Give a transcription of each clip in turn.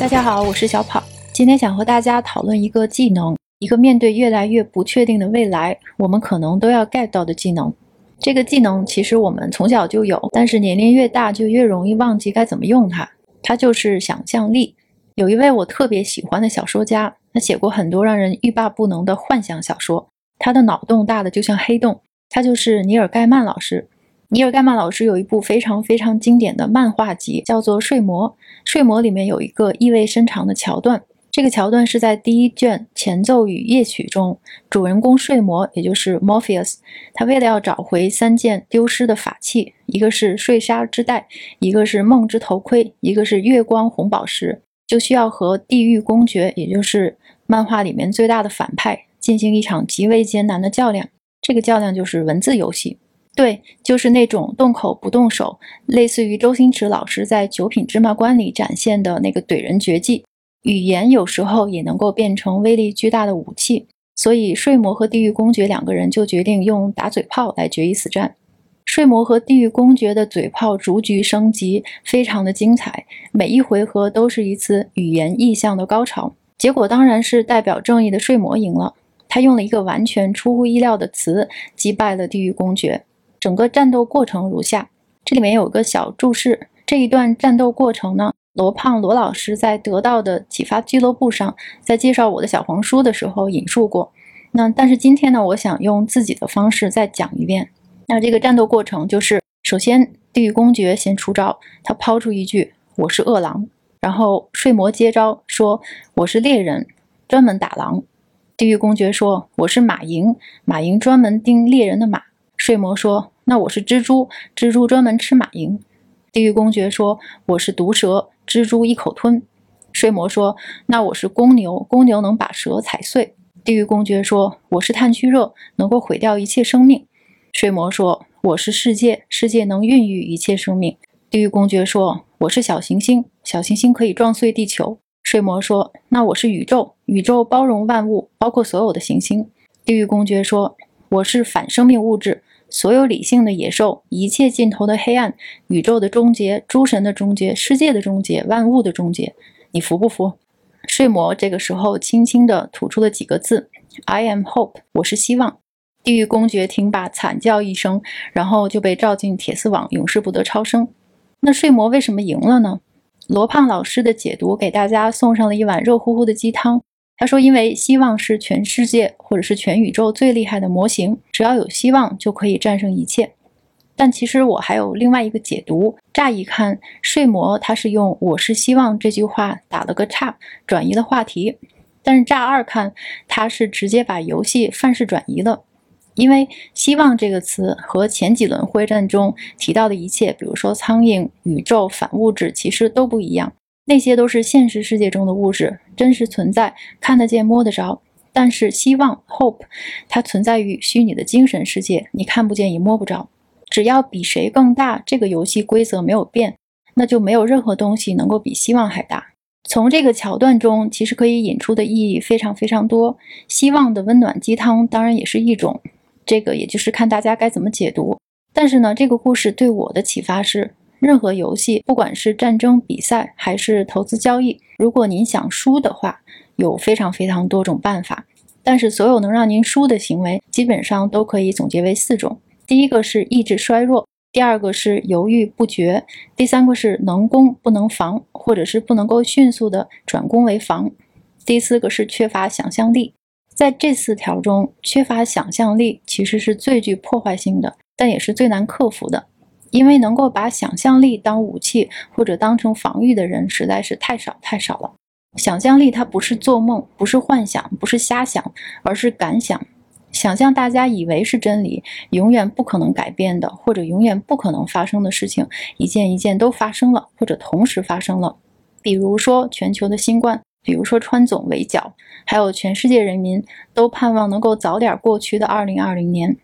大家好，我是小跑。今天想和大家讨论一个技能，一个面对越来越不确定的未来，我们可能都要 get 到的技能。这个技能其实我们从小就有，但是年龄越大就越容易忘记该怎么用它。它就是想象力。有一位我特别喜欢的小说家，他写过很多让人欲罢不能的幻想小说。他的脑洞大的就像黑洞。他就是尼尔盖曼老师。尼尔盖曼老师有一部非常非常经典的漫画集，叫做《睡魔》。《睡魔》里面有一个意味深长的桥段。这个桥段是在第一卷前奏与夜曲中，主人公睡魔，也就是 Morpheus，他为了要找回三件丢失的法器，一个是睡沙之带，一个是梦之头盔，一个是月光红宝石，就需要和地狱公爵，也就是漫画里面最大的反派，进行一场极为艰难的较量。这个较量就是文字游戏。对，就是那种动口不动手，类似于周星驰老师在《九品芝麻官》里展现的那个怼人绝技。语言有时候也能够变成威力巨大的武器，所以睡魔和地狱公爵两个人就决定用打嘴炮来决一死战。睡魔和地狱公爵的嘴炮逐局升级，非常的精彩，每一回合都是一次语言意象的高潮。结果当然是代表正义的睡魔赢了，他用了一个完全出乎意料的词击败了地狱公爵。整个战斗过程如下，这里面有个小注释。这一段战斗过程呢，罗胖罗老师在得到的启发俱乐部上，在介绍我的小黄书的时候引述过。那但是今天呢，我想用自己的方式再讲一遍。那这个战斗过程就是，首先地狱公爵先出招，他抛出一句“我是饿狼”，然后睡魔接招说“我是猎人，专门打狼”。地狱公爵说“我是马蝇，马蝇专门叮猎人的马”。睡魔说：“那我是蜘蛛，蜘蛛专门吃马蝇。”地狱公爵说：“我是毒蛇，蜘蛛一口吞。”睡魔说：“那我是公牛，公牛能把蛇踩碎。”地狱公爵说：“我是炭疽热，能够毁掉一切生命。”睡魔说：“我是世界，世界能孕育一切生命。”地狱公爵说：“我是小行星，小行星可以撞碎地球。”睡魔说：“那我是宇宙，宇宙包容万物，包括所有的行星。”地狱公爵说：“我是反生命物质。”所有理性的野兽，一切尽头的黑暗，宇宙的终结，诸神的终结，世界的终结，万物的终结，你服不服？睡魔这个时候轻轻地吐出了几个字：“I am hope，我是希望。”地狱公爵听罢惨叫一声，然后就被罩进铁丝网，永世不得超生。那睡魔为什么赢了呢？罗胖老师的解读给大家送上了一碗热乎乎的鸡汤。他说：“因为希望是全世界或者是全宇宙最厉害的模型，只要有希望就可以战胜一切。”但其实我还有另外一个解读。乍一看，睡魔他是用“我是希望”这句话打了个岔，转移了话题。但是乍二看，他是直接把游戏范式转移了，因为“希望”这个词和前几轮会战中提到的一切，比如说苍蝇、宇宙、反物质，其实都不一样。那些都是现实世界中的物质，真实存在，看得见、摸得着。但是希望 （hope） 它存在于虚拟的精神世界，你看不见也摸不着。只要比谁更大，这个游戏规则没有变，那就没有任何东西能够比希望还大。从这个桥段中，其实可以引出的意义非常非常多。希望的温暖鸡汤当然也是一种，这个也就是看大家该怎么解读。但是呢，这个故事对我的启发是。任何游戏，不管是战争比赛还是投资交易，如果您想输的话，有非常非常多种办法。但是，所有能让您输的行为，基本上都可以总结为四种：第一个是意志衰弱，第二个是犹豫不决，第三个是能攻不能防，或者是不能够迅速的转攻为防，第四个是缺乏想象力。在这四条中，缺乏想象力其实是最具破坏性的，但也是最难克服的。因为能够把想象力当武器或者当成防御的人实在是太少太少了。想象力它不是做梦，不是幻想，不是瞎想，而是敢想。想象大家以为是真理，永远不可能改变的，或者永远不可能发生的事情，一件一件都发生了，或者同时发生了。比如说全球的新冠，比如说川总围剿，还有全世界人民都盼望能够早点过去的2020年。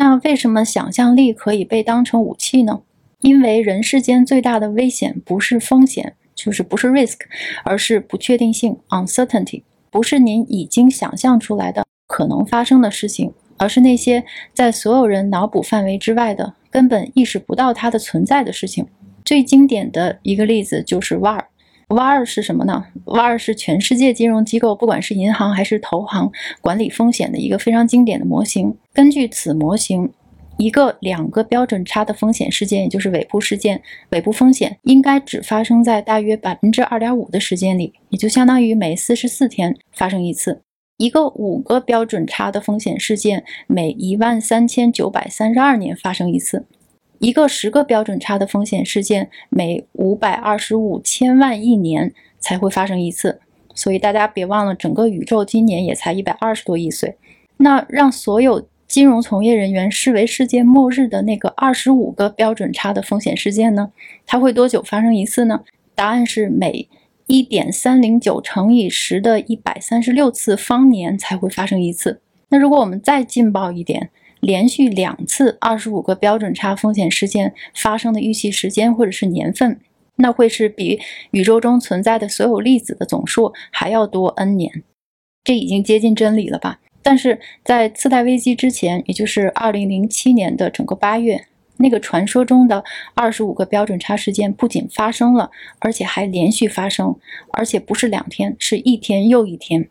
那为什么想象力可以被当成武器呢？因为人世间最大的危险不是风险，就是不是 risk，而是不确定性 uncertainty，不是您已经想象出来的可能发生的事情，而是那些在所有人脑补范围之外的、根本意识不到它的存在的事情。最经典的一个例子就是 VAR，，Y 二是什么呢？Y 二是全世界金融机构，不管是银行还是投行，管理风险的一个非常经典的模型。根据此模型。一个两个标准差的风险事件，也就是尾部事件，尾部风险应该只发生在大约百分之二点五的时间里，也就相当于每四十四天发生一次。一个五个标准差的风险事件，每一万三千九百三十二年发生一次。一个十个标准差的风险事件，每五百二十五千万亿年才会发生一次。所以大家别忘了，整个宇宙今年也才一百二十多亿岁。那让所有金融从业人员视为世界末日的那个二十五个标准差的风险事件呢？它会多久发生一次呢？答案是每一点三零九乘以十的一百三十六次方年才会发生一次。那如果我们再劲爆一点，连续两次二十五个标准差风险事件发生的预期时间或者是年份，那会是比宇宙中存在的所有粒子的总数还要多 n 年。这已经接近真理了吧？但是在次贷危机之前，也就是二零零七年的整个八月，那个传说中的二十五个标准差事件不仅发生了，而且还连续发生，而且不是两天，是一天又一天。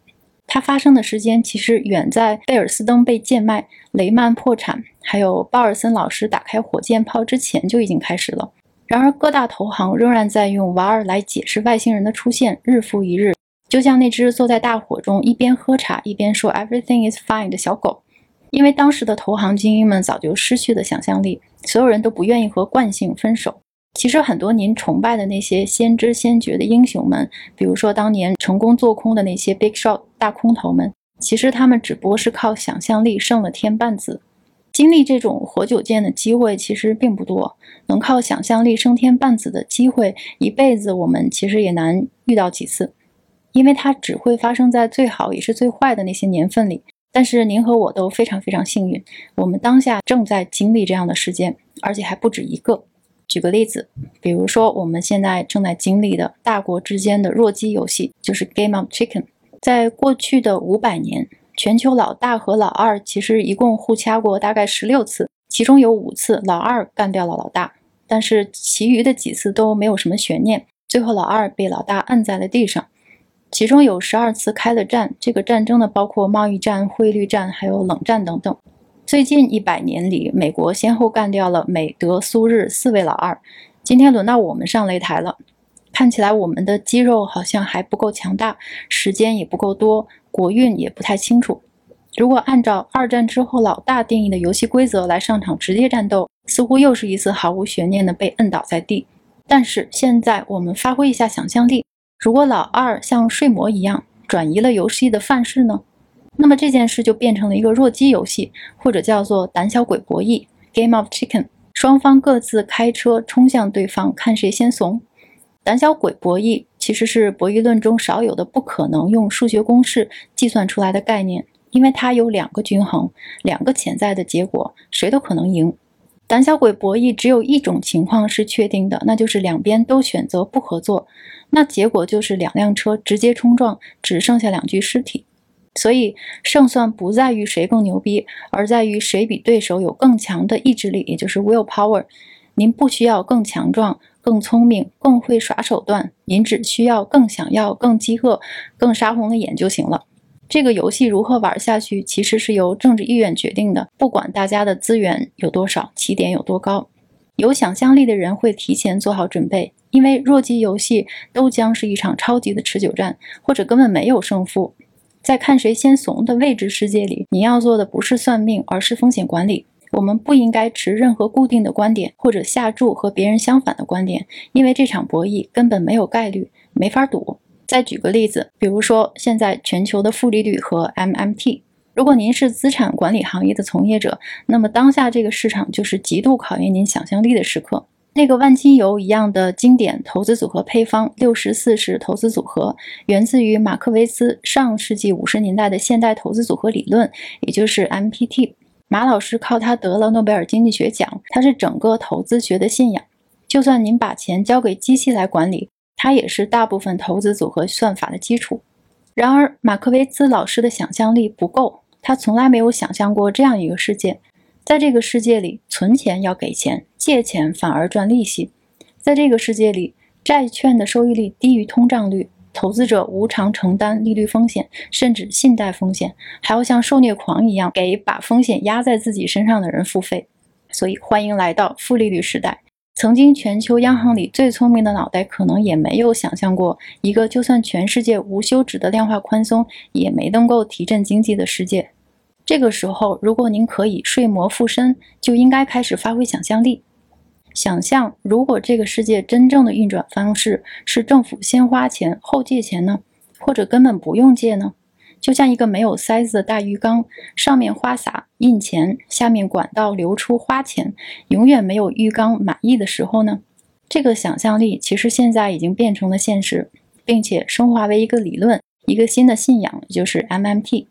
它发生的时间其实远在贝尔斯登被贱卖、雷曼破产，还有鲍尔森老师打开火箭炮之前就已经开始了。然而，各大投行仍然在用瓦尔来解释外星人的出现，日复一日。就像那只坐在大火中一边喝茶一边说 “everything is fine” 的小狗，因为当时的投行精英们早就失去了想象力，所有人都不愿意和惯性分手。其实很多您崇拜的那些先知先觉的英雄们，比如说当年成功做空的那些 big shot 大空头们，其实他们只不过是靠想象力胜了天半子。经历这种活久见的机会其实并不多，能靠想象力胜天半子的机会，一辈子我们其实也难遇到几次。因为它只会发生在最好也是最坏的那些年份里，但是您和我都非常非常幸运，我们当下正在经历这样的事件，而且还不止一个。举个例子，比如说我们现在正在经历的大国之间的弱鸡游戏，就是 Game of Chicken。在过去的五百年，全球老大和老二其实一共互掐过大概十六次，其中有五次老二干掉了老大，但是其余的几次都没有什么悬念，最后老二被老大摁在了地上。其中有十二次开了战，这个战争呢包括贸易战、汇率战，还有冷战等等。最近一百年里，美国先后干掉了美、德、苏、日四位老二。今天轮到我们上擂台了，看起来我们的肌肉好像还不够强大，时间也不够多，国运也不太清楚。如果按照二战之后老大定义的游戏规则来上场直接战斗，似乎又是一次毫无悬念的被摁倒在地。但是现在我们发挥一下想象力。如果老二像睡魔一样转移了游戏的范式呢？那么这件事就变成了一个弱鸡游戏，或者叫做胆小鬼博弈 （Game of Chicken）。双方各自开车冲向对方，看谁先怂。胆小鬼博弈其实是博弈论中少有的不可能用数学公式计算出来的概念，因为它有两个均衡，两个潜在的结果，谁都可能赢。胆小鬼博弈只有一种情况是确定的，那就是两边都选择不合作，那结果就是两辆车直接冲撞，只剩下两具尸体。所以胜算不在于谁更牛逼，而在于谁比对手有更强的意志力，也就是 will power。您不需要更强壮、更聪明、更会耍手段，您只需要更想要、更饥饿、更杀红了眼就行了。这个游戏如何玩下去，其实是由政治意愿决定的。不管大家的资源有多少，起点有多高，有想象力的人会提前做好准备，因为弱鸡游戏都将是一场超级的持久战，或者根本没有胜负。在看谁先怂的未知世界里，你要做的不是算命，而是风险管理。我们不应该持任何固定的观点，或者下注和别人相反的观点，因为这场博弈根本没有概率，没法赌。再举个例子，比如说现在全球的负利率和 MMT。如果您是资产管理行业的从业者，那么当下这个市场就是极度考验您想象力的时刻。那个万金油一样的经典投资组合配方六十四式投资组合，源自于马克维斯上世纪五十年代的现代投资组合理论，也就是 MPT。马老师靠它得了诺贝尔经济学奖，它是整个投资学的信仰。就算您把钱交给机器来管理。它也是大部分投资组合算法的基础。然而，马克维兹老师的想象力不够，他从来没有想象过这样一个世界：在这个世界里，存钱要给钱，借钱反而赚利息；在这个世界里，债券的收益率低于通胀率，投资者无偿承担利率风险，甚至信贷风险，还要像受虐狂一样给把风险压在自己身上的人付费。所以，欢迎来到负利率时代。曾经全球央行里最聪明的脑袋，可能也没有想象过一个就算全世界无休止的量化宽松，也没能够提振经济的世界。这个时候，如果您可以睡魔附身，就应该开始发挥想象力。想象，如果这个世界真正的运转方式是政府先花钱后借钱呢？或者根本不用借呢？就像一个没有塞子的大浴缸，上面花洒印钱，下面管道流出花钱，永远没有浴缸满意的时候呢？这个想象力其实现在已经变成了现实，并且升华为一个理论，一个新的信仰，就是 MMT。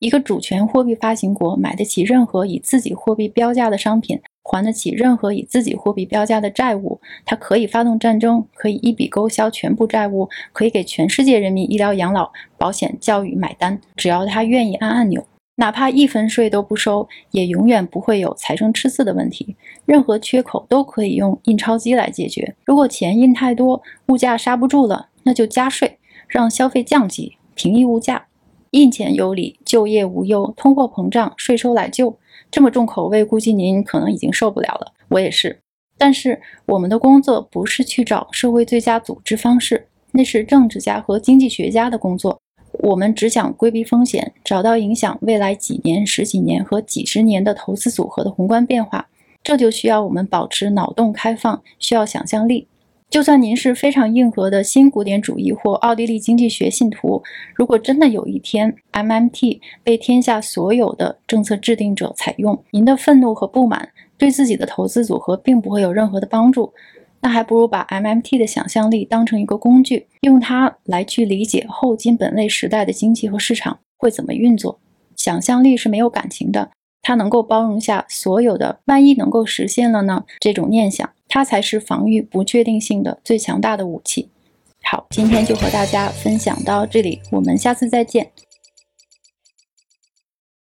一个主权货币发行国买得起任何以自己货币标价的商品。还得起任何以自己货币标价的债务，它可以发动战争，可以一笔勾销全部债务，可以给全世界人民医疗、养老、保险、教育买单。只要他愿意按按钮，哪怕一分税都不收，也永远不会有财政赤字的问题。任何缺口都可以用印钞机来解决。如果钱印太多，物价刹不住了，那就加税，让消费降级，平抑物价。印钱有理，就业无忧，通货膨胀，税收来救。这么重口味，估计您可能已经受不了了。我也是。但是我们的工作不是去找社会最佳组织方式，那是政治家和经济学家的工作。我们只想规避风险，找到影响未来几年、十几年和几十年的投资组合的宏观变化。这就需要我们保持脑洞开放，需要想象力。就算您是非常硬核的新古典主义或奥地利经济学信徒，如果真的有一天 MMT 被天下所有的政策制定者采用，您的愤怒和不满对自己的投资组合并不会有任何的帮助。那还不如把 MMT 的想象力当成一个工具，用它来去理解后金本位时代的经济和市场会怎么运作。想象力是没有感情的，它能够包容下所有的万一能够实现了呢？这种念想。它才是防御不确定性的最强大的武器。好，今天就和大家分享到这里，我们下次再见。